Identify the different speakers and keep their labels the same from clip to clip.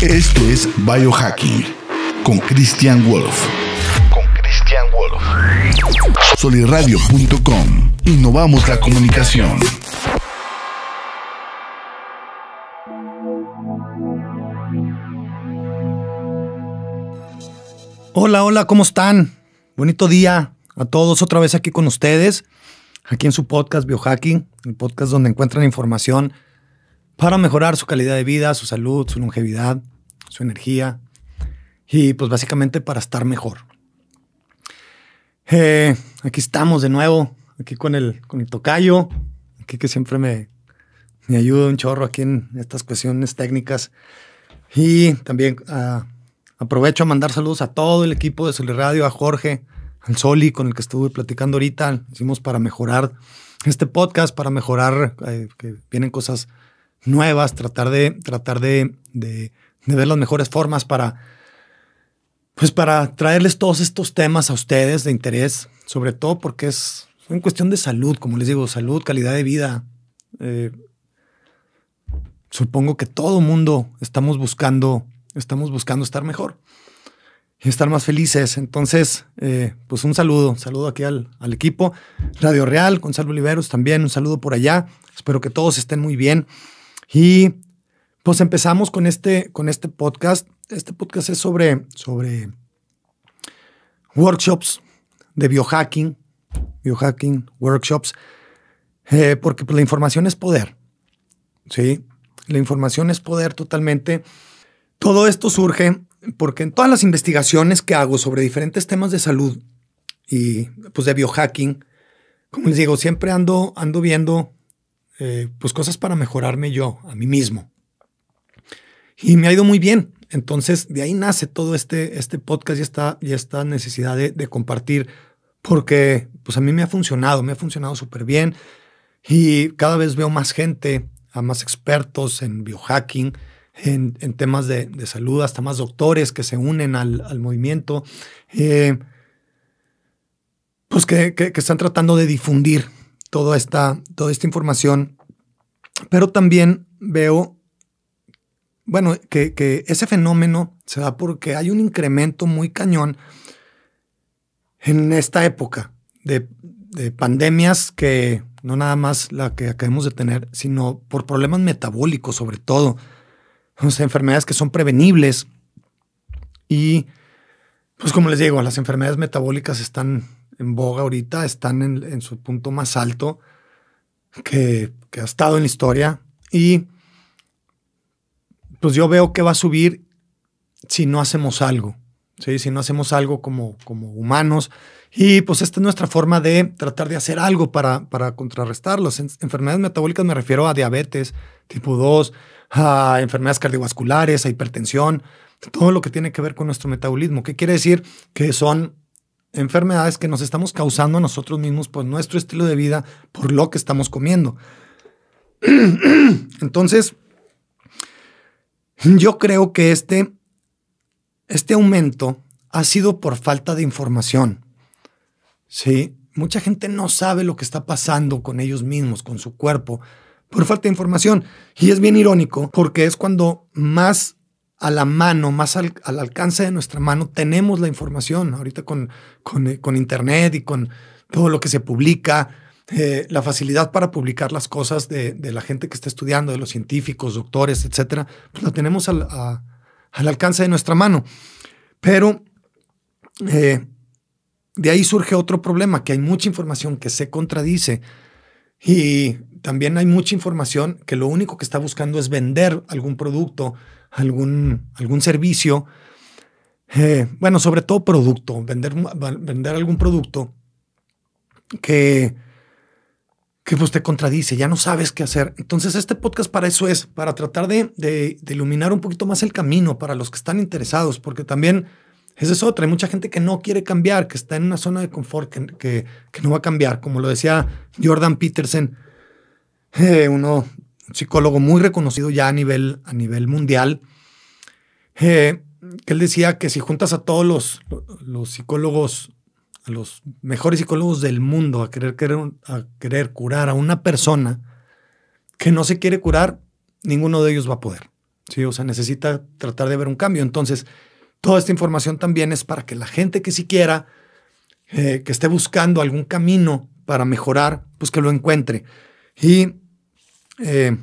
Speaker 1: Esto es Biohacking con Christian Wolf. Con Christian Wolf. Soliradio.com. Innovamos la comunicación.
Speaker 2: Hola, hola, ¿cómo están? Bonito día a todos otra vez aquí con ustedes, aquí en su podcast Biohacking, el podcast donde encuentran información para mejorar su calidad de vida, su salud, su longevidad, su energía y pues básicamente para estar mejor. Eh, aquí estamos de nuevo, aquí con el, con el tocayo, aquí que siempre me, me ayuda un chorro aquí en estas cuestiones técnicas. Y también uh, aprovecho a mandar saludos a todo el equipo de Soli Radio, a Jorge, al Soli, con el que estuve platicando ahorita. Hicimos para mejorar este podcast, para mejorar, eh, que vienen cosas nuevas, tratar de, tratar de, de, ver las mejores formas para pues para traerles todos estos temas a ustedes de interés, sobre todo porque es en cuestión de salud, como les digo, salud, calidad de vida. Eh, supongo que todo mundo estamos buscando, estamos buscando estar mejor y estar más felices. Entonces, eh, pues un saludo, saludo aquí al, al, equipo. Radio Real, Gonzalo Oliveros también, un saludo por allá. Espero que todos estén muy bien. Y pues empezamos con este, con este podcast este podcast es sobre, sobre workshops de biohacking, biohacking, workshops, eh, porque pues, la información es poder. ¿sí? La información es poder totalmente. Todo esto surge porque en todas las investigaciones que hago sobre diferentes temas de salud y pues de biohacking, como les digo, siempre ando, ando viendo eh, pues cosas para mejorarme yo, a mí mismo. Y me ha ido muy bien. Entonces, de ahí nace todo este, este podcast y esta, y esta necesidad de, compartir, porque pues a mí me ha funcionado, me ha funcionado súper bien y cada vez veo más gente, a más expertos en biohacking, en, temas de, salud, hasta más doctores que se unen al, movimiento, eh, pues que, que, están tratando de difundir toda esta, toda esta información, pero también veo bueno, que, que, ese fenómeno se da porque hay un incremento muy cañón en esta época de, de, pandemias que no nada más la que acabamos de tener, sino por problemas metabólicos sobre todo, enfermedades que son prevenibles. Y pues como les digo, las enfermedades metabólicas están en boga ahorita, están en, en su punto más alto que, ha estado en la historia. Y pues yo veo que va a subir si no hacemos algo, ¿sí? si no hacemos algo como, como humanos. Y pues esta es nuestra forma de tratar de hacer algo para, para contrarrestar las enfermedades metabólicas. Me refiero a diabetes tipo 2, a enfermedades cardiovasculares, a hipertensión, todo lo que tiene que ver con nuestro metabolismo. ¿Qué quiere decir? Que son enfermedades que nos estamos causando a nosotros mismos por nuestro estilo de vida, por lo que estamos comiendo. Entonces, yo creo que este, este aumento ha sido por falta de información. Sí, mucha gente no sabe lo que está pasando con ellos mismos, con su cuerpo, por falta de información. Y es bien irónico porque es cuando más a la mano, más al, al alcance de nuestra mano tenemos la información. Ahorita con, con, con Internet y con todo lo que se publica, eh, la facilidad para publicar las cosas de, la gente que está estudiando, de los científicos, doctores, etcétera, pues la tenemos al alcance de nuestra mano. Pero eh, de ahí surge otro problema, que hay mucha información que se contradice y también hay mucha información que lo único que está buscando es vender algún producto, algún, algún servicio, eh, bueno, sobre todo producto, vender, vender algún producto que que pues te contradice, ya no sabes qué hacer. Entonces este podcast para eso es, para tratar de, de, iluminar un poquito más el camino para los que están interesados, porque también esa es otra, hay mucha gente que no quiere cambiar, que está en una zona de confort, que, que, que no va a cambiar, como lo decía Jordan Peterson, eh, uno, un psicólogo muy reconocido ya a nivel, a nivel mundial, eh, que él decía que si juntas a todos los, los psicólogos los mejores psicólogos del mundo a querer, querer, a querer curar a una persona que no se quiere curar, ninguno de ellos va a poder. Sí, o sea, necesita tratar de ver un cambio. Entonces, toda esta información también es para que la gente que siquiera eh, que esté buscando algún camino para mejorar, pues que lo encuentre. Y eh,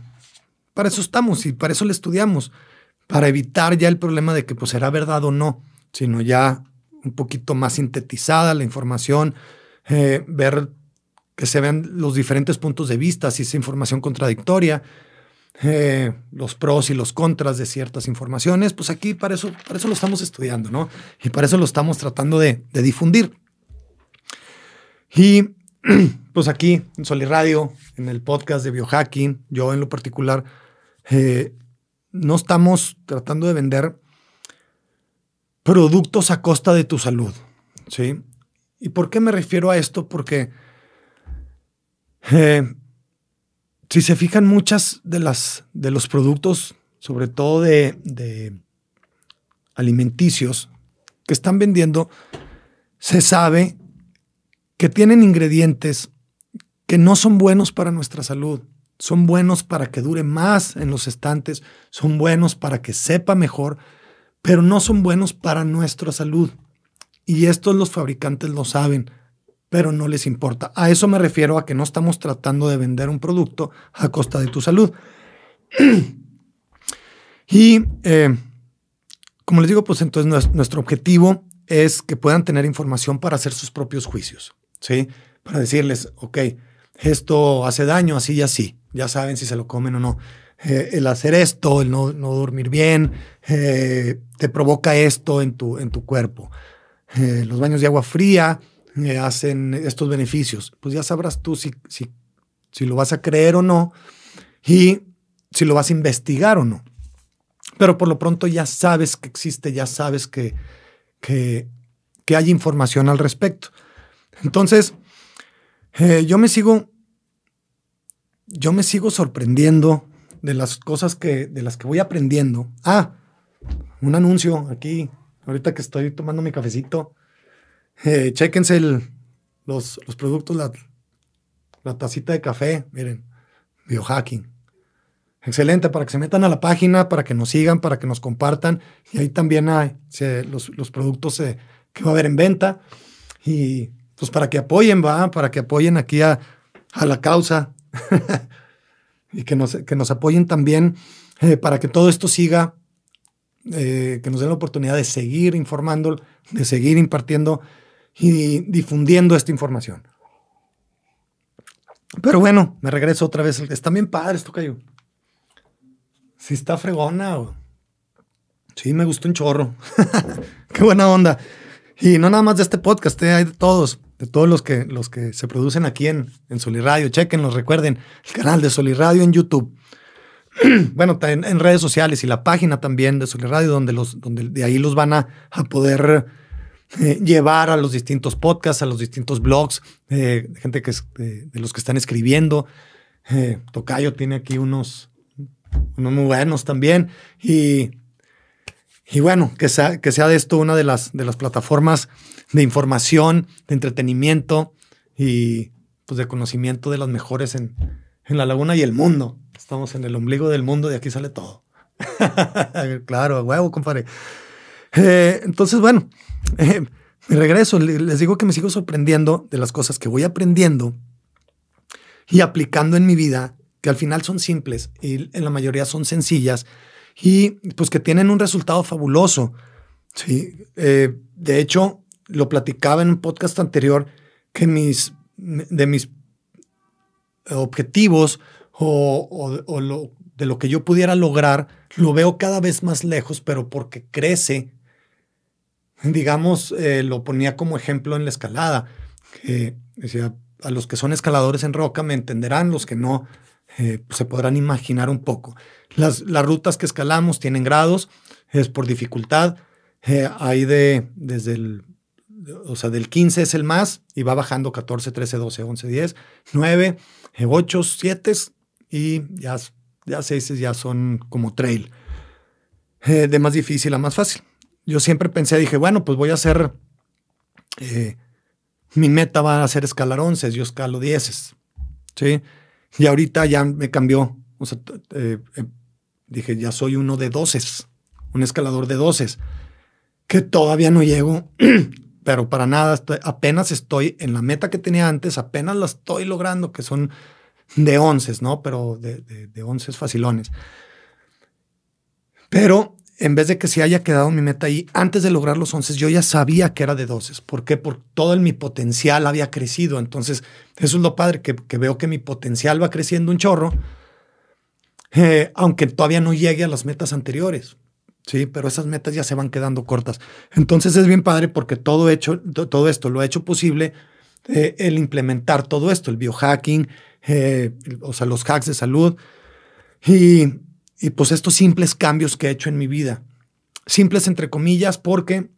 Speaker 2: para eso estamos y para eso le estudiamos, para evitar ya el problema de que pues será verdad o no, sino ya un poquito más sintetizada la información, eh, ver que se vean los diferentes puntos de vista, si es información contradictoria, eh, los pros y los contras de ciertas informaciones, pues aquí para eso, para eso lo estamos estudiando, ¿no? Y para eso lo estamos tratando de, difundir. Y pues aquí en Sol Radio, en el podcast de biohacking, yo en lo particular, eh, no estamos tratando de vender productos a costa de tu salud, ¿sí? ¿Y por qué me refiero a esto? Porque eh, si se fijan, muchas de, las, de los productos, sobre todo de, alimenticios que están vendiendo, se sabe que tienen ingredientes que no son buenos para nuestra salud. Son buenos para que dure más en los estantes, son buenos para que sepa mejor, pero no son buenos para nuestra salud. Y estos los fabricantes lo saben pero no les importa. A eso me refiero a que no estamos tratando de vender un producto a costa de tu salud. y eh, como les digo, pues entonces nuestro objetivo es que puedan tener información para hacer sus propios juicios, ¿sí? Para decirles, ok, esto hace daño así y así, ya saben si se lo comen o no. Eh, el hacer esto, el no, dormir bien, eh, te provoca esto en tu, en tu cuerpo. los baños de agua fría, hacen estos beneficios. Pues ya sabrás tú si, si, si lo vas a creer o no y si lo vas a investigar o no. Pero por lo pronto ya sabes que existe, ya sabes que, que, que hay información al respecto. Entonces, eh, yo me sigo, yo me sigo sorprendiendo de las cosas que, de las que voy aprendiendo. Ah, un anuncio aquí, ahorita que estoy tomando mi cafecito. Eh, chéquense los, los, productos, la, la, tacita de café, miren, biohacking. Excelente, para que se metan a la página, para que nos sigan, para que nos compartan. Y ahí también hay los, los, productos eh, que va a haber en venta. Y pues para que apoyen, va, para que apoyen aquí a, a la causa. y que nos, que nos apoyen también eh, para que todo esto siga, eh, que nos den la oportunidad de seguir informando, de seguir impartiendo y difundiendo esta información. Pero bueno, me regreso otra vez. Está bien padre esto, Cayo. Sí está fregona. Sí, me gustó un chorro. Qué buena onda. Y no nada más de este podcast, eh, hay de todos, de todos los que, los que se producen aquí en, en Soliradio. Chequenlos, recuerden, el canal de Soliradio en YouTube. bueno, en, en, redes sociales y la página también de Soliradio, donde, los, donde de ahí los van a, a poder eh, llevar a los distintos podcasts, a los distintos blogs, eh, gente que es, de los que están escribiendo. Eh, Tocayo tiene aquí unos, unos muy buenos también. Y, y bueno, que sea, que sea de esto una de las, de las plataformas de información, de entretenimiento y pues de conocimiento de las mejores en, en la laguna y el mundo. Estamos en el ombligo del mundo y aquí sale todo. claro, huevo, compadre. entonces, bueno, eh, regreso, les digo que me sigo sorprendiendo de las cosas que voy aprendiendo y aplicando en mi vida, que al final son simples y en la mayoría son sencillas y pues que tienen un resultado fabuloso. Sí, eh, de hecho, lo platicaba en un podcast anterior que mis, de mis objetivos o, o lo, de lo que yo pudiera lograr, lo veo cada vez más lejos, pero porque crece digamos, eh, lo ponía como ejemplo en la escalada. Que decía, a los que son escaladores en roca me entenderán, los que no eh, se podrán imaginar un poco. Las, las, rutas que escalamos tienen grados, es por dificultad. Eh, hay de, desde el, o sea, del 15 es el más y va bajando 14, 13, 12, 11, 10, 9, 8, 7 y ya, ya 6 ya son como trail. de más difícil a más fácil yo siempre pensé, dije, bueno, pues voy a hacer, eh, mi meta va a ser escalar 11, yo escalo 10, ¿sí? Y ahorita ya me cambió, eh, eh, dije, ya soy uno de doces, un escalador de doces, que todavía no llego, pero para nada, apenas estoy en la meta que tenía antes, apenas la estoy logrando, que son de onces, ¿no? Pero de, de, de onces facilones. Pero en vez de que se haya quedado mi meta ahí, antes de lograr los once, yo ya sabía que era de doces. ¿Por qué? Porque todo el, mi potencial había crecido. Entonces, eso es lo padre, que, veo que mi potencial va creciendo un chorro, eh, aunque todavía no llegue a las metas anteriores. Sí, pero esas metas ya se van quedando cortas. Entonces es bien padre porque todo, hecho, todo esto lo ha hecho posible eh, el implementar todo esto, el biohacking, eh, o sea, los hacks de salud. Y y pues estos simples cambios que he hecho en mi vida. Simples entre comillas porque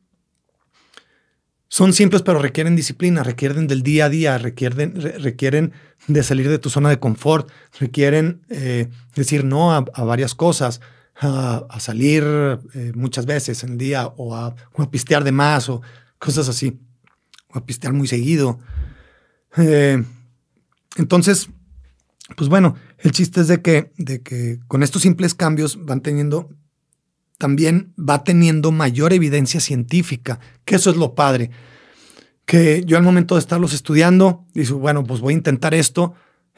Speaker 2: son simples pero requieren disciplina, requieren del día a día, requieren, requieren de salir de tu zona de confort, requieren eh, decir no a, varias cosas, a, salir eh, muchas veces en el día o a, pistear de más o cosas así, o a pistear muy seguido. Eh, entonces, pues bueno, el chiste es de que, de que con estos simples cambios van teniendo, también va teniendo mayor evidencia científica, que eso es lo padre. Que yo al momento de estarlos estudiando, digo, bueno, pues voy a intentar esto,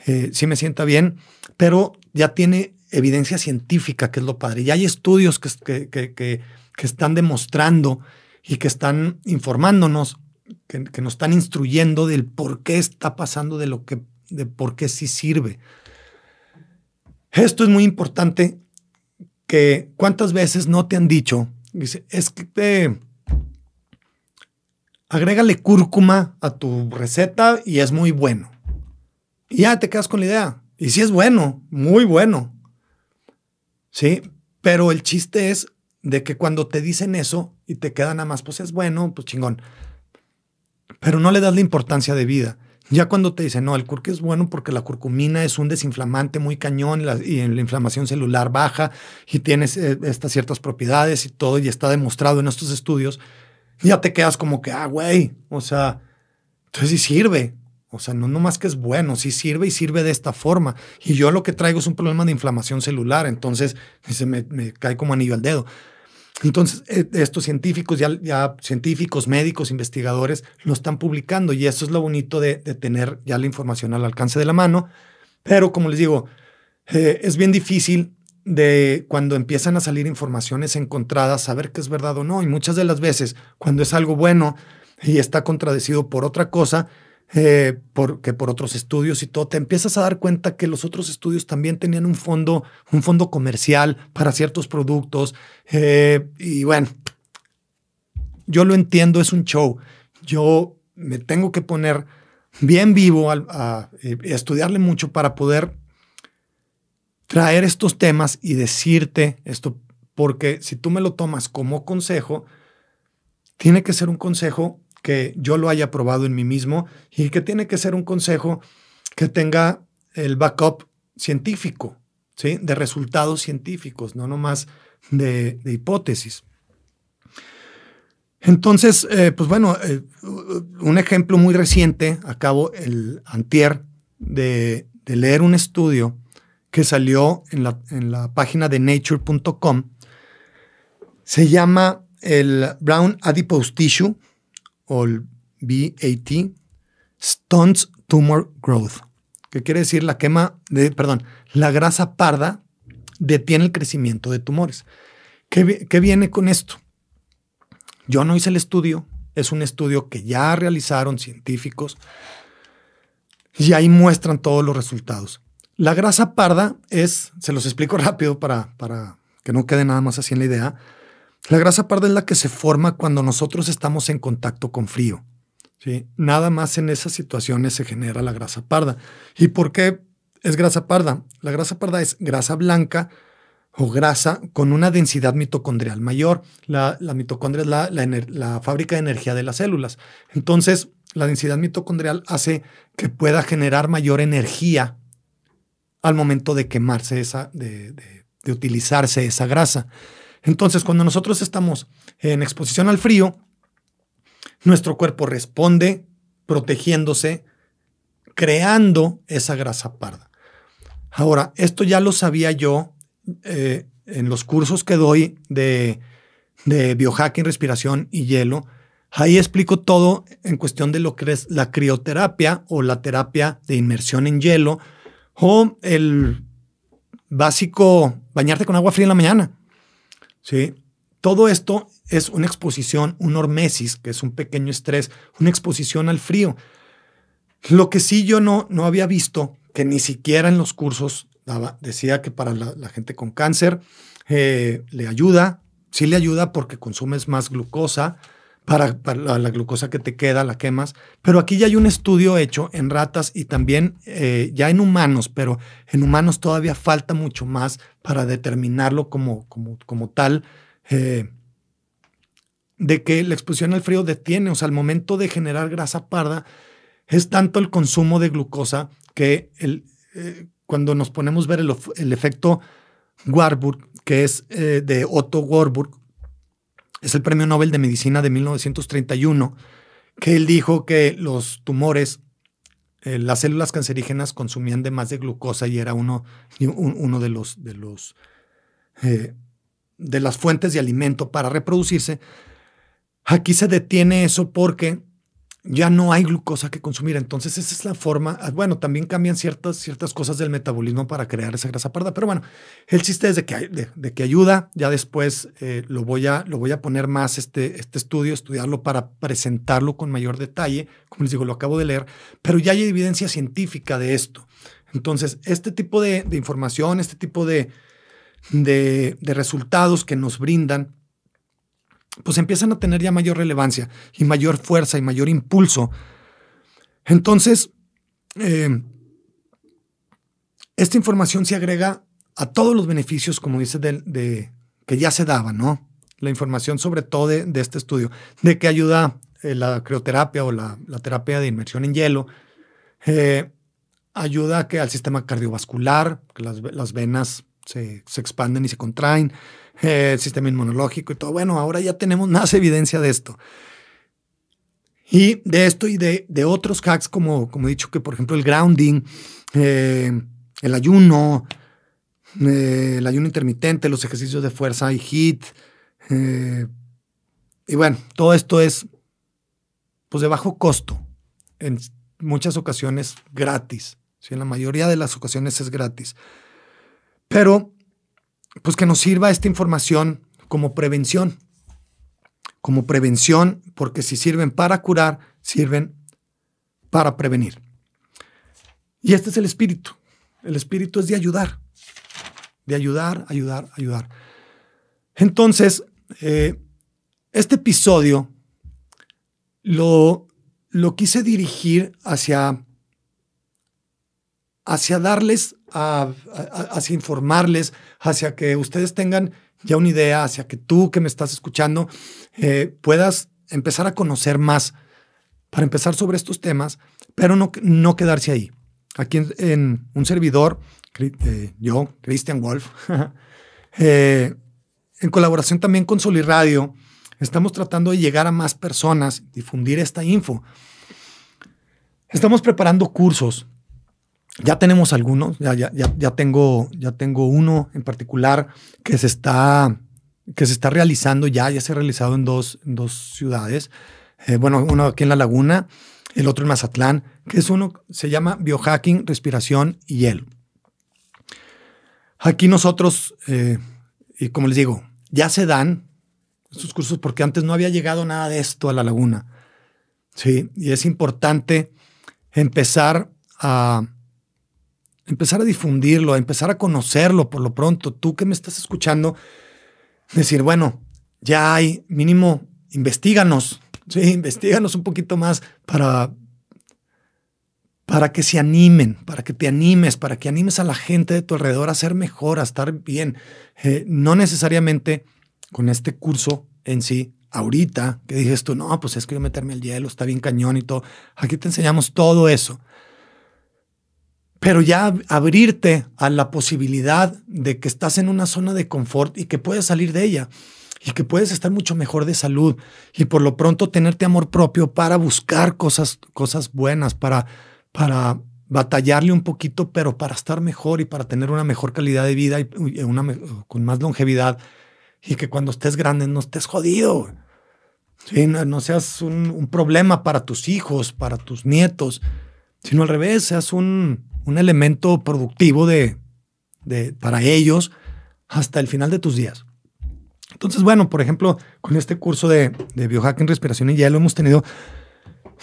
Speaker 2: eh, sí me sienta bien, pero ya tiene evidencia científica, que es lo padre. Y hay estudios que, que, que, están demostrando y que están informándonos, que, nos están instruyendo del por qué está pasando, de lo que, de por qué sí sirve. Esto es muy importante que cuántas veces no te han dicho, dice, es que te, agrégale cúrcuma a tu receta y es muy bueno. Y ya te quedas con la idea. Y sí es bueno, muy bueno. Sí, pero el chiste es de que cuando te dicen eso y te queda nada más, pues es bueno, pues chingón. Pero no le das la importancia de vida. Ya cuando te dicen, no, el curque es bueno porque la curcumina es un desinflamante muy cañón y la inflamación celular baja y tienes eh, estas ciertas propiedades y todo, y está demostrado en estos estudios, ya te quedas como que, ah, güey, o sea, entonces sí sirve. O sea, no nomás que es bueno, sí sirve y sirve de esta forma. Y yo lo que traigo es un problema de inflamación celular, entonces se me, me cae como anillo al dedo. Entonces, eh, estos científicos, ya, científicos, médicos, investigadores, lo están publicando y eso es lo bonito de, tener ya la información al alcance de la mano. Pero como les digo, eh, es bien difícil de cuando empiezan a salir informaciones encontradas, saber qué es verdad o no. Y muchas de las veces, cuando es algo bueno y está contradecido por otra cosa, eh, que por otros estudios y todo, te empiezas a dar cuenta que los otros estudios también tenían un fondo, un fondo comercial para ciertos productos. Eh, y bueno, yo lo entiendo, es un show. Yo me tengo que poner bien vivo a, a eh, estudiarle mucho para poder traer estos temas y decirte esto, porque si tú me lo tomas como consejo, tiene que ser un consejo que yo lo haya probado en mí mismo y que tiene que ser un consejo que tenga el backup científico, ¿sí? de resultados científicos, no nomás de, hipótesis. Entonces, eh, pues bueno, eh, un ejemplo muy reciente, acabo el antier de, leer un estudio que salió en la, en la página de nature.com, se llama el Brown Adipose Tissue, o el BAT, Stunts Tumor Growth, que quiere decir la quema de, perdón, la grasa parda detiene el crecimiento de tumores. ¿Qué, ¿Qué, viene con esto? Yo no hice el estudio, es un estudio que ya realizaron científicos y ahí muestran todos los resultados. La grasa parda es, se los explico rápido para, para que no quede nada más así en la idea, la grasa parda es la que se forma cuando nosotros estamos en contacto con frío. ¿sí? Nada más en esas situaciones se genera la grasa parda. ¿Y por qué es grasa parda? La grasa parda es grasa blanca o grasa con una densidad mitocondrial mayor. La, mitocondria es la, fábrica de energía de las células. Entonces, la densidad mitocondrial hace que pueda generar mayor energía al momento de quemarse esa, de utilizarse esa grasa. Entonces, cuando nosotros estamos en exposición al frío, nuestro cuerpo responde protegiéndose, creando esa grasa parda. Ahora, esto ya lo sabía yo eh, en los cursos que doy de, de biohacking, respiración y hielo, ahí explico todo en cuestión de lo que es la crioterapia o la terapia de inmersión en hielo o el básico bañarte con agua fría en la mañana. ¿Sí? Todo esto es una exposición, un hormesis, que es un pequeño estrés, una exposición al frío. Lo que sí yo no, no había visto, que ni siquiera en los cursos decía que para la, gente con cáncer eh, le ayuda, sí le ayuda porque consumes más glucosa, para, la, glucosa que te queda, la quemas. Pero aquí ya hay un estudio hecho en ratas y también eh, ya en humanos, pero en humanos todavía falta mucho más para determinarlo como, como, como tal, eh, de que la exposición al frío detiene, o sea, al momento de generar grasa parda, es tanto el consumo de glucosa que el, eh, cuando nos ponemos a ver el, efecto Warburg, que es de Otto Warburg, es el Premio Nobel de Medicina de 1931, que él dijo que los tumores, eh, las células cancerígenas consumían de más de glucosa y era uno, uno de los, de los eh, de las fuentes de alimento para reproducirse. Aquí se detiene eso porque ya no hay glucosa que consumir. Entonces, esa es la forma. Ah, bueno, también cambian ciertas, ciertas cosas del metabolismo para crear esa grasa parda. Pero bueno, el chiste es de que, de, que ayuda. Ya después eh, lo, voy a, lo voy a poner más este, este estudio, estudiarlo para presentarlo con mayor detalle. Como les digo, lo acabo de leer. Pero ya hay evidencia científica de esto. Entonces, este tipo de, información, este tipo de, de resultados que nos brindan pues empiezan a tener ya mayor relevancia y mayor fuerza y mayor impulso. Entonces, eh, esta información se agrega a todos los beneficios, como dice, de, que ya se daban, ¿no? La información sobre todo de, este estudio, de que ayuda eh, la crioterapia o la, terapia de inmersión en hielo, eh, ayuda que al sistema cardiovascular, que las, venas se, se, expanden y se contraen, el sistema inmunológico y todo. Bueno, ahora ya tenemos más evidencia de esto. Y de esto y de, de otros hacks, como, como he dicho, que por ejemplo el grounding, eh, el ayuno, eh, el ayuno intermitente, los ejercicios de fuerza y HIT. y bueno, todo esto es pues de bajo costo, en muchas ocasiones gratis. En la mayoría de las ocasiones es gratis. Pero pues que nos sirva esta información como prevención. Como prevención, porque si sirven para curar, sirven para prevenir. Y este es el espíritu. El espíritu es de ayudar. De ayudar, ayudar, ayudar. Entonces, eh, este episodio lo, lo quise dirigir hacia hacia darles, hacia informarles, hacia que ustedes tengan ya una idea, hacia que tú que me estás escuchando eh, puedas empezar a conocer más para empezar sobre estos temas, pero no, no quedarse ahí. Aquí en, un servidor, eh, yo, Christian Wolf, eh, en colaboración también con Soliradio, estamos tratando de llegar a más personas, difundir esta info. Estamos preparando cursos ya tenemos algunos, ya, ya, ya, tengo, ya tengo uno en particular que se está, que se está realizando ya, ya se ha realizado en dos, dos ciudades. Eh, bueno, uno aquí en La Laguna, el otro en Mazatlán, que es uno, se llama Biohacking, Respiración y Hielo. Aquí nosotros, eh, y como les digo, ya se dan estos cursos porque antes no había llegado nada de esto a La Laguna. Sí, y es importante empezar a empezar a difundirlo, a empezar a conocerlo por lo pronto. Tú que me estás escuchando, decir, bueno, ya hay, mínimo, investiganos, sí, investiganos un poquito más para, para que se animen, para que te animes, para que animes a la gente de tu alrededor a ser mejor, a estar bien. Eh, no necesariamente con este curso en sí, ahorita, que dices tú, no, pues es que yo meterme al hielo, está bien cañón y todo. Aquí te enseñamos todo eso pero ya abrirte a la posibilidad de que estás en una zona de confort y que puedes salir de ella y que puedes estar mucho mejor de salud y por lo pronto tenerte amor propio para buscar cosas, cosas buenas, para, para, batallarle un poquito, pero para estar mejor y para tener una mejor calidad de vida y una, con más longevidad y que cuando estés grande no estés jodido. No, seas un, problema para tus hijos, para tus nietos, sino al revés, seas un, un elemento productivo de, de, para ellos hasta el final de tus días. Entonces, bueno, por ejemplo, con este curso de, de biohacking, respiración y hielo hemos tenido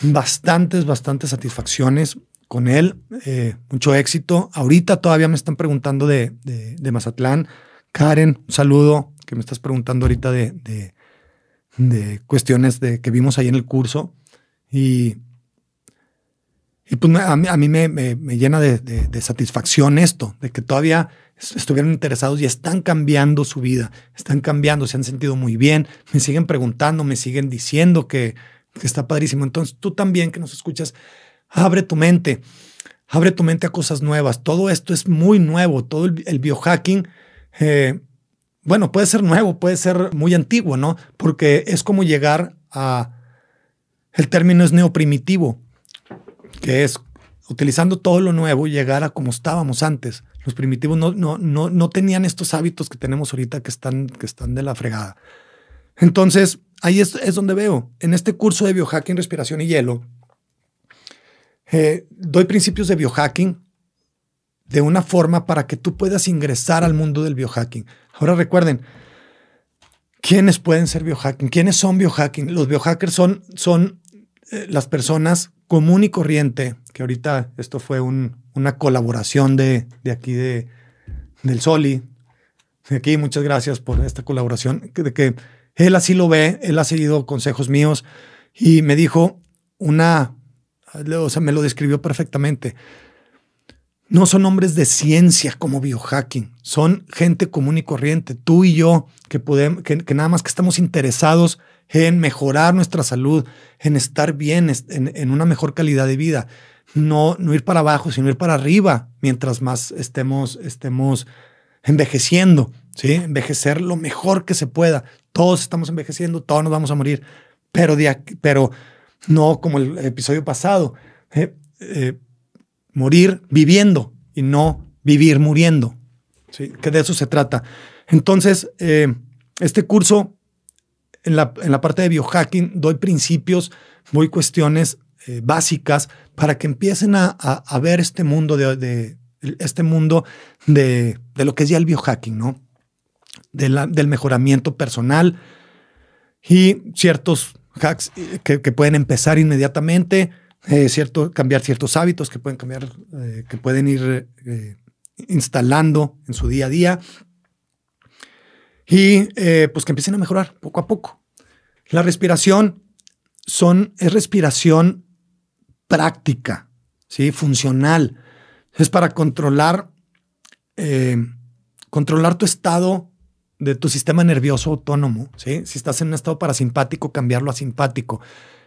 Speaker 2: bastantes, bastantes satisfacciones con él, eh, mucho éxito. Ahorita todavía me están preguntando de, de, Mazatlán. Karen, un saludo, que me estás preguntando ahorita de, de, cuestiones de, que vimos ahí en el curso. Y, y pues a mí, a mí me, me, me, llena de, satisfacción esto, de que todavía estuvieron interesados y están cambiando su vida, están cambiando, se han sentido muy bien, me siguen preguntando, me siguen diciendo que, que está padrísimo. Entonces tú también que nos escuchas, abre tu mente, abre tu mente a cosas nuevas. Todo esto es muy nuevo, todo el, biohacking. Eh, bueno, puede ser nuevo, puede ser muy antiguo, ¿no? Porque es como llegar a... El término es neoprimitivo, que es utilizando todo lo nuevo, llegar a como estábamos antes. Los primitivos no, no, no, no tenían estos hábitos que tenemos ahorita que están, que están de la fregada. Entonces, ahí es, es donde veo. En este curso de biohacking, respiración y hielo, eh, doy principios de biohacking de una forma para que tú puedas ingresar al mundo del biohacking. Ahora recuerden, ¿quiénes pueden ser biohacking? ¿Quiénes son biohacking? Los biohackers son, son eh, las personas común y corriente, que ahorita esto fue una colaboración de, de aquí de, del Soli. De aquí, muchas gracias por esta colaboración, de que él así lo ve, él ha seguido consejos míos y me dijo una, o sea, me lo describió perfectamente. No son hombres de ciencia como biohacking, son gente común y corriente, tú y yo, que, podemos, que, nada más que estamos interesados en mejorar nuestra salud, en estar bien, en, en, una mejor calidad de vida. No, no ir para abajo, sino ir para arriba mientras más estemos, estemos envejeciendo, ¿sí? Envejecer lo mejor que se pueda. Todos estamos envejeciendo, todos nos vamos a morir, pero, de pero no como el episodio pasado, eh, eh, morir viviendo y no vivir muriendo, ¿sí? Que de eso se trata. Entonces, eh, este curso, en la, en la, parte de biohacking, doy principios, doy cuestiones básicas para que empiecen a, a, ver este mundo de este mundo de, lo que es ya el biohacking, ¿no? del mejoramiento personal y ciertos hacks que, pueden empezar inmediatamente, eh, cierto, cambiar ciertos hábitos que pueden cambiar, eh, que pueden ir eh, instalando en su día a día y pues que empiecen a mejorar poco a poco. La respiración son, es respiración práctica, ¿sí? funcional es para controlar, eh, controlar tu estado de tu sistema nervioso autónomo. Si estás en un estado parasimpático, cambiarlo a simpático,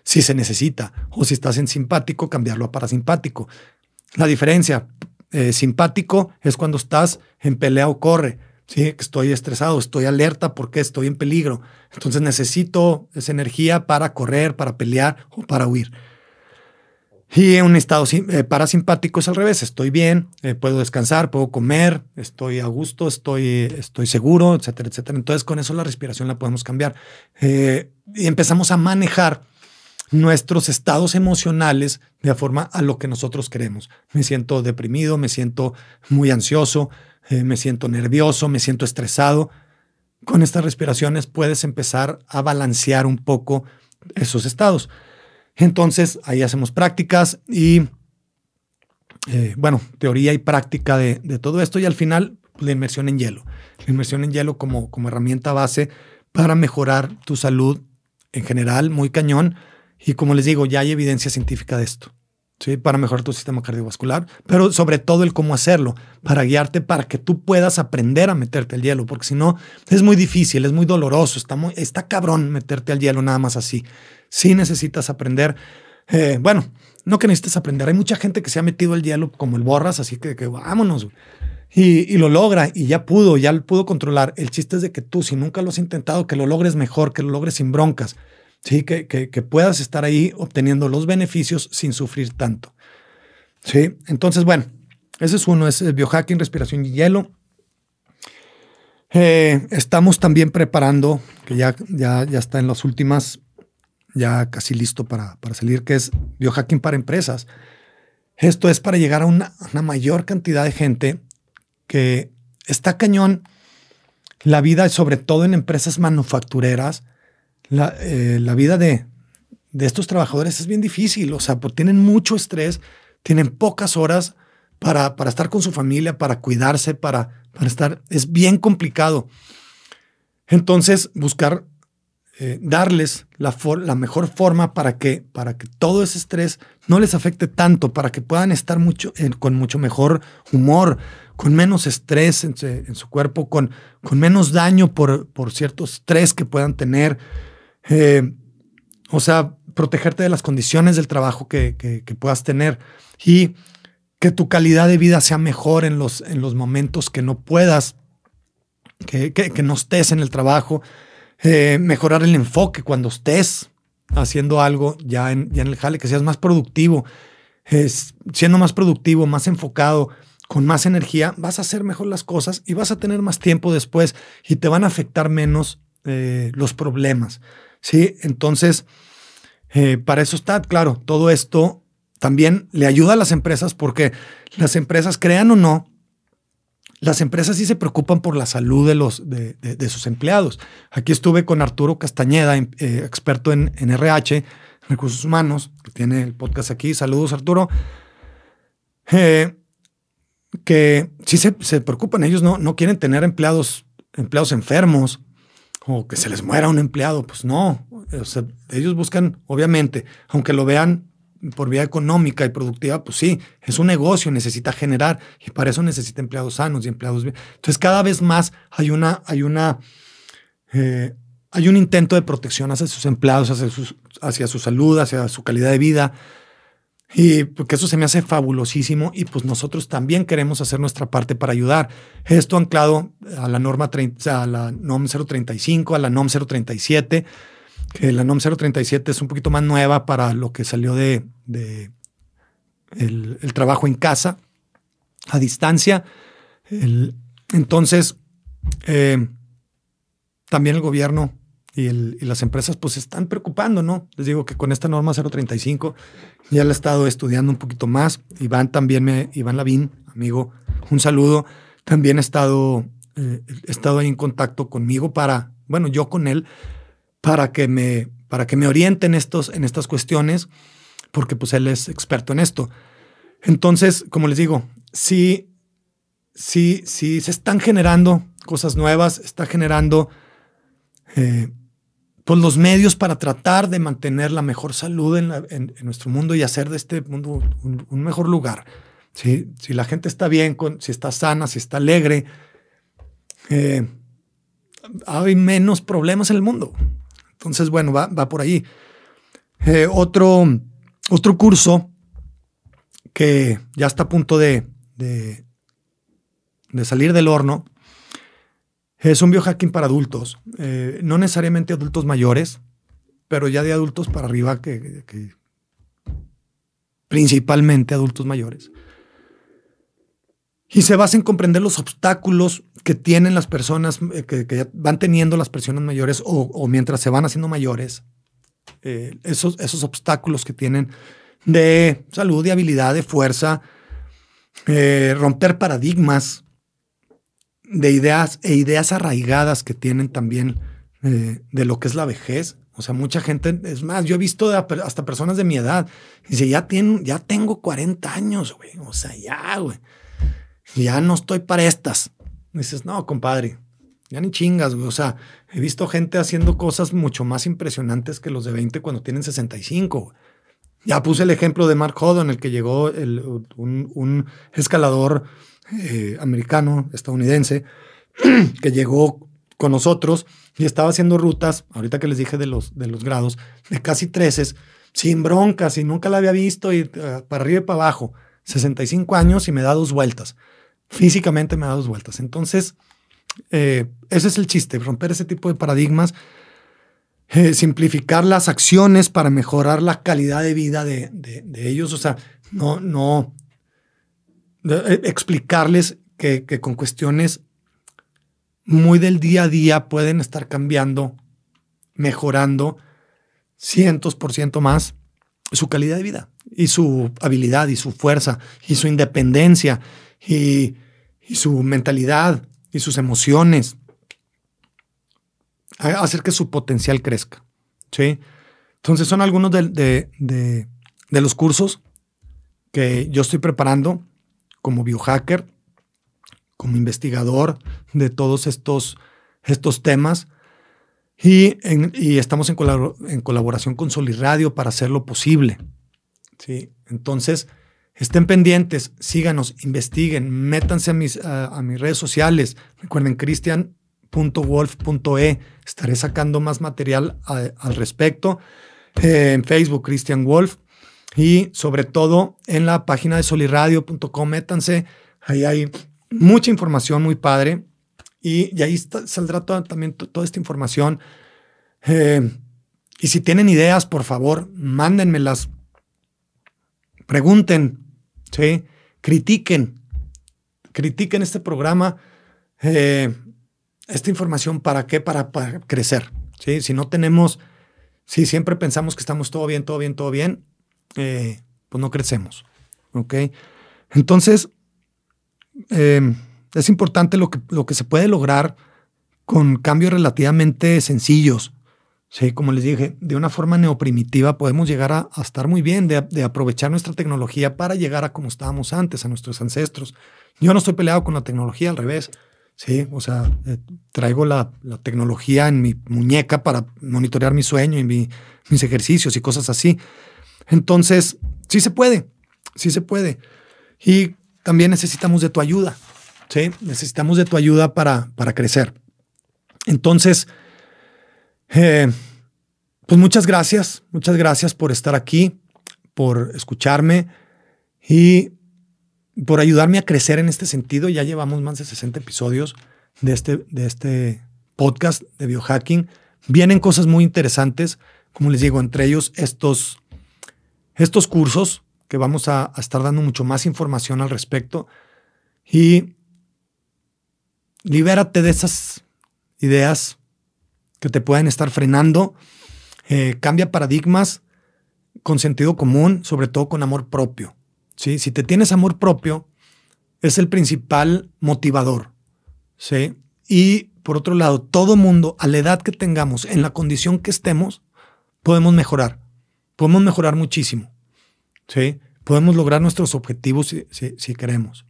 Speaker 2: si se necesita. O si estás en simpático, cambiarlo a parasimpático. La diferencia, eh, simpático es cuando estás en pelea o corre. ¿Sí? Estoy estresado, estoy alerta porque estoy en peligro. Entonces necesito esa energía para correr, para pelear o para huir. Y en un estado eh, parasimpático es al revés, estoy bien, eh, puedo descansar, puedo comer, estoy a gusto, estoy, estoy seguro, etcétera, etcétera. Entonces con eso la respiración la podemos cambiar. Eh, y empezamos a manejar nuestros estados emocionales de forma a lo que nosotros queremos. Me siento deprimido, me siento muy ansioso, me siento nervioso, me siento estresado. Con estas respiraciones puedes empezar a balancear un poco esos estados. Entonces ahí hacemos prácticas y, eh, bueno, teoría y práctica de, todo esto y al final la inmersión en hielo. La inmersión en hielo como, como herramienta base para mejorar tu salud en general, muy cañón. Y como les digo, ya hay evidencia científica de esto. ¿Sí? Para mejorar tu sistema cardiovascular, pero sobre todo el cómo hacerlo, para guiarte para que tú puedas aprender a meterte al hielo, porque si no, es muy difícil, es muy doloroso, está, muy, está cabrón meterte al hielo nada más así sí necesitas aprender. Eh, bueno, no que necesites aprender. Hay mucha gente que se ha metido al hielo como el borras, así que, vámonos. Y, y, lo logra y ya pudo, ya lo pudo controlar. El chiste es de que tú, si nunca lo has intentado, que lo logres mejor, que lo logres sin broncas. Sí, que, que, puedas estar ahí obteniendo los beneficios sin sufrir tanto. Sí, entonces, bueno, ese es uno, es biohacking, respiración y hielo. Eh, estamos también preparando, que ya, ya, ya está en las últimas, ya casi listo para, para salir, que es biohacking para empresas. Esto es para llegar a una, mayor cantidad de gente que está cañón la vida, sobre todo en empresas manufactureras, la, eh, vida de, de, estos trabajadores es bien difícil. O sea, tienen mucho estrés, tienen pocas horas para, para estar con su familia, para cuidarse, para, para estar. Es bien complicado. Entonces, buscar eh, darles la, la, mejor forma para que, para que todo ese estrés no les afecte tanto, para que puedan estar mucho, con mucho mejor humor, con menos estrés en, su cuerpo, con, con menos daño por, por cierto estrés que puedan tener. Eh, o sea, protegerte de las condiciones del trabajo que, puedas tener y que tu calidad de vida sea mejor en los, en los momentos que no puedas, que, no estés en el trabajo eh, mejorar el enfoque cuando estés haciendo algo ya en, ya en el jale, que seas más productivo, siendo más productivo, más enfocado, con más energía, vas a hacer mejor las cosas y vas a tener más tiempo después y te van a afectar menos eh, los problemas. ¿Sí? Entonces, eh, para eso está, claro, todo esto también le ayuda a las empresas porque las empresas, crean o no, las empresas sí se preocupan por la salud de, los, de, sus empleados. Aquí estuve con Arturo Castañeda, eh, experto en, RH, recursos humanos, que tiene el podcast aquí. Saludos, Arturo. Eh, que sí se, preocupan, ellos no, no quieren tener empleados, empleados enfermos o que se les muera un empleado. Pues no, ellos buscan, obviamente, aunque lo vean por vía económica y productiva, pues sí, es un negocio, necesita generar y para eso necesita empleados sanos y empleados bien. Entonces, cada vez más hay una, hay una, eh, hay un intento de protección hacia sus empleados, hacia, hacia su salud, hacia su calidad de vida. Y porque eso se me hace fabulosísimo y pues nosotros también queremos hacer nuestra parte para ayudar. Esto anclado a la norma 30, a la NOM 035, a la NOM 037 que la NOM 037 es un poquito más nueva para lo que salió de, el, trabajo en casa, a distancia. entonces, eh, también el gobierno y, las empresas pues se están preocupando, ¿no? Les digo que con esta norma 035 ya la he estado estudiando un poquito más. Iván también me, Iván Lavín, amigo, un saludo. También he estado, eh, estado ahí en contacto conmigo para, bueno, yo con él, para que me, para que me orienten estos, en estas cuestiones, porque pues él es experto en esto. Entonces, como les digo, sí, sí, sí se están generando cosas nuevas, está generando eh, pues los medios para tratar de mantener la mejor salud en, nuestro mundo y hacer de este mundo un, mejor lugar. Si la gente está bien, si está sana, si está alegre, eh, hay menos problemas en el mundo. Entonces, bueno, va, va por ahí. Eh, otro, otro curso que ya está a punto de, de, salir del horno es un biohacking para adultos. Eh, no necesariamente adultos mayores, pero ya de adultos para arriba, que, principalmente adultos mayores. Y se basa en comprender los obstáculos que tienen las personas, eh, que, van teniendo las personas mayores o, mientras se van haciendo mayores, eh, esos, esos obstáculos que tienen de salud, de habilidad, de fuerza, eh, romper paradigmas de ideas e ideas arraigadas que tienen también de lo que es la vejez. O sea, mucha gente, es más, yo he visto hasta personas de mi edad, dice, ya, tienen, ya tengo 40 años, güey. O sea, ya, güey. Ya no estoy para estas dices, no, compadre, ya ni chingas, güey. O sea, he visto gente haciendo cosas mucho más impresionantes que los de 20 cuando tienen 65. Ya puse el ejemplo de Mark Hodon, el que llegó, un, escalador eh, americano, estadounidense, que llegó con nosotros y estaba haciendo rutas, ahorita que les dije de los, de los grados, de casi 13, sin broncas y nunca la había visto y eh, para arriba y para abajo. 65 años y me da dos vueltas físicamente me da dos vueltas. Entonces, eh, ese es el chiste, romper ese tipo de paradigmas, eh, simplificar las acciones para mejorar la calidad de vida de, ellos. O sea, no, no, eh, explicarles que, que con cuestiones muy del día a día pueden estar cambiando, mejorando cientos por ciento más su calidad de vida y su habilidad y su fuerza y su independencia y, su mentalidad y sus emociones. Hacer que su potencial crezca. ¿sí? Entonces son algunos de, de los cursos que yo estoy preparando como biohacker, como investigador de todos estos, estos temas. Y, estamos en, en, colaboración con Soliradio para hacerlo posible. ¿sí? Entonces, estén pendientes, síganos, investiguen, métanse a mis, a, mis redes sociales. Recuerden, cristian.wolf.e. Estaré sacando más material al respecto. Eh, en Facebook, Cristian Wolf. Y sobre todo en la página de soliradio.com, métanse. Ahí hay mucha información muy padre. Y, ahí saldrá también toda esta información. Eh, y si tienen ideas, por favor, mándenmelas. Pregunten, ¿sí? critiquen, critiquen este programa, eh, esta información, ¿para qué? Para, para crecer. ¿sí? Si no tenemos, si siempre pensamos que estamos todo bien, todo bien, todo bien, eh, pues no crecemos. ¿Ok? Entonces, eh, es importante lo que, lo que se puede lograr con cambios relativamente sencillos. Sí, como les dije, de una forma neoprimitiva podemos llegar a, estar muy bien, de, aprovechar nuestra tecnología para llegar a como estábamos antes, a nuestros ancestros. Yo no estoy peleado con la tecnología, al revés. Sí, o sea, eh, traigo la, tecnología en mi muñeca para monitorear mi sueño y mis ejercicios y cosas así. Entonces, sí se puede, sí se puede. Y también necesitamos de tu ayuda, ¿sí? Necesitamos de tu ayuda para, para crecer. Entonces, eh, pues muchas gracias, muchas gracias por estar aquí, por escucharme y por ayudarme a crecer en este sentido. Ya llevamos más de 60 episodios de este, de este podcast de biohacking. Vienen cosas muy interesantes, como les digo, entre ellos estos, estos cursos que vamos a, estar dando mucho más información al respecto y libérate de esas ideas que te pueden estar frenando, eh, cambia paradigmas con sentido común, sobre todo con amor propio. ¿Sí? Si te tienes amor propio, es el principal motivador. ¿sí? Y por otro lado, todo mundo, a la edad que tengamos, en la condición que estemos, podemos mejorar. Podemos mejorar muchísimo. ¿sí? Podemos lograr nuestros objetivos si, queremos.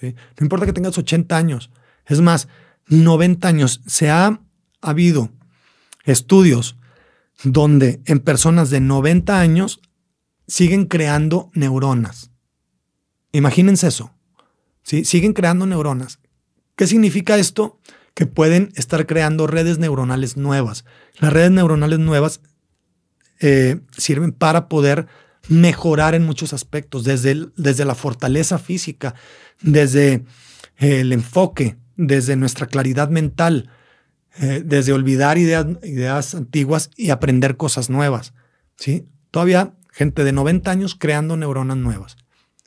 Speaker 2: ¿sí? No importa que tengas 80 años, es más, 90 años. Se ha habido estudios donde en personas de 90 años siguen creando neuronas. Imagínense eso. ¿sí? Siguen creando neuronas. ¿Qué significa esto? Que pueden estar creando redes neuronales nuevas. Las redes neuronales nuevas eh, sirven para poder mejorar en muchos aspectos, desde, desde la fortaleza física, desde el enfoque, desde nuestra claridad mental, eh, desde olvidar ideas, ideas antiguas y aprender cosas nuevas. ¿sí? Todavía gente de 90 años creando neuronas nuevas.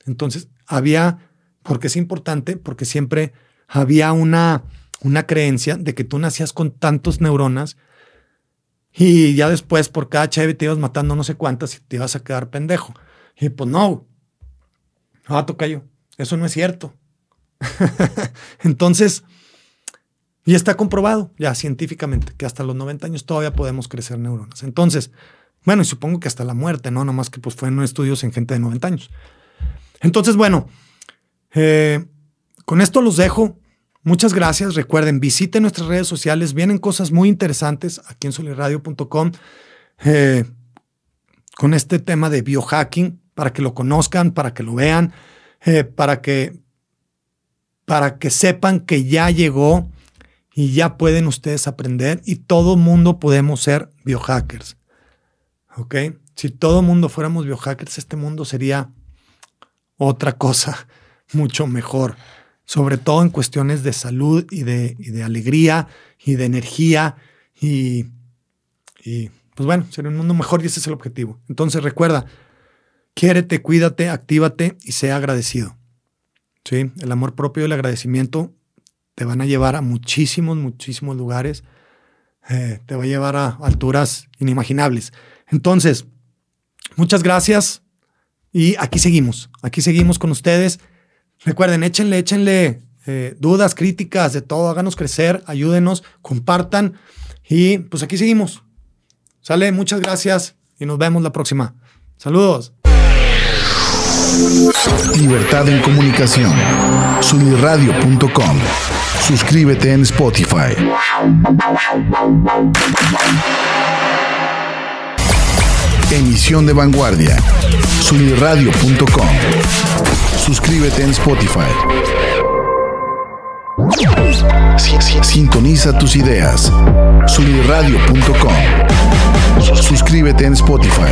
Speaker 2: Entonces, había, porque es importante, porque siempre había una, una creencia de que tú nacías con tantos neuronas y ya después, por cada chévere te ibas matando no sé cuántas y te ibas a quedar pendejo. Y pues no. Ah, yo. Eso no es cierto. Entonces, y está comprobado ya científicamente que hasta los 90 años todavía podemos crecer neuronas. Entonces, bueno, y supongo que hasta la muerte, ¿no? Nomás que pues fueron estudios en gente de 90 años. Entonces, bueno, eh, con esto los dejo. Muchas gracias. Recuerden, visiten nuestras redes sociales. Vienen cosas muy interesantes aquí en soliradio.com eh, con este tema de biohacking para que lo conozcan, para que lo vean, eh, para, que, para que sepan que ya llegó y ya pueden ustedes aprender y todo mundo podemos ser biohackers. ¿Ok? Si todo mundo fuéramos biohackers, este mundo sería otra cosa mucho mejor sobre todo en cuestiones de salud y de, alegría y de energía y, pues bueno, ser un mundo mejor y ese es el objetivo. Entonces recuerda, quiérete, cuídate, actívate y sea agradecido. ¿sí? El amor propio y el agradecimiento te van a llevar a muchísimos, muchísimos lugares. Eh, te va a llevar a alturas inimaginables. Entonces, muchas gracias. Y aquí seguimos, aquí seguimos con ustedes. Recuerden, échenle, échenle eh, dudas, críticas, de todo, háganos crecer, ayúdenos, compartan. Y pues aquí seguimos. Sale, muchas gracias y nos vemos la próxima. Saludos.
Speaker 1: Libertad en comunicación. Sunirradio.com. Suscríbete en Spotify. Emisión de vanguardia. Sunirradio.com. Suscríbete en Spotify. Sintoniza tus ideas. Sunirradio.com. Suscríbete en Spotify.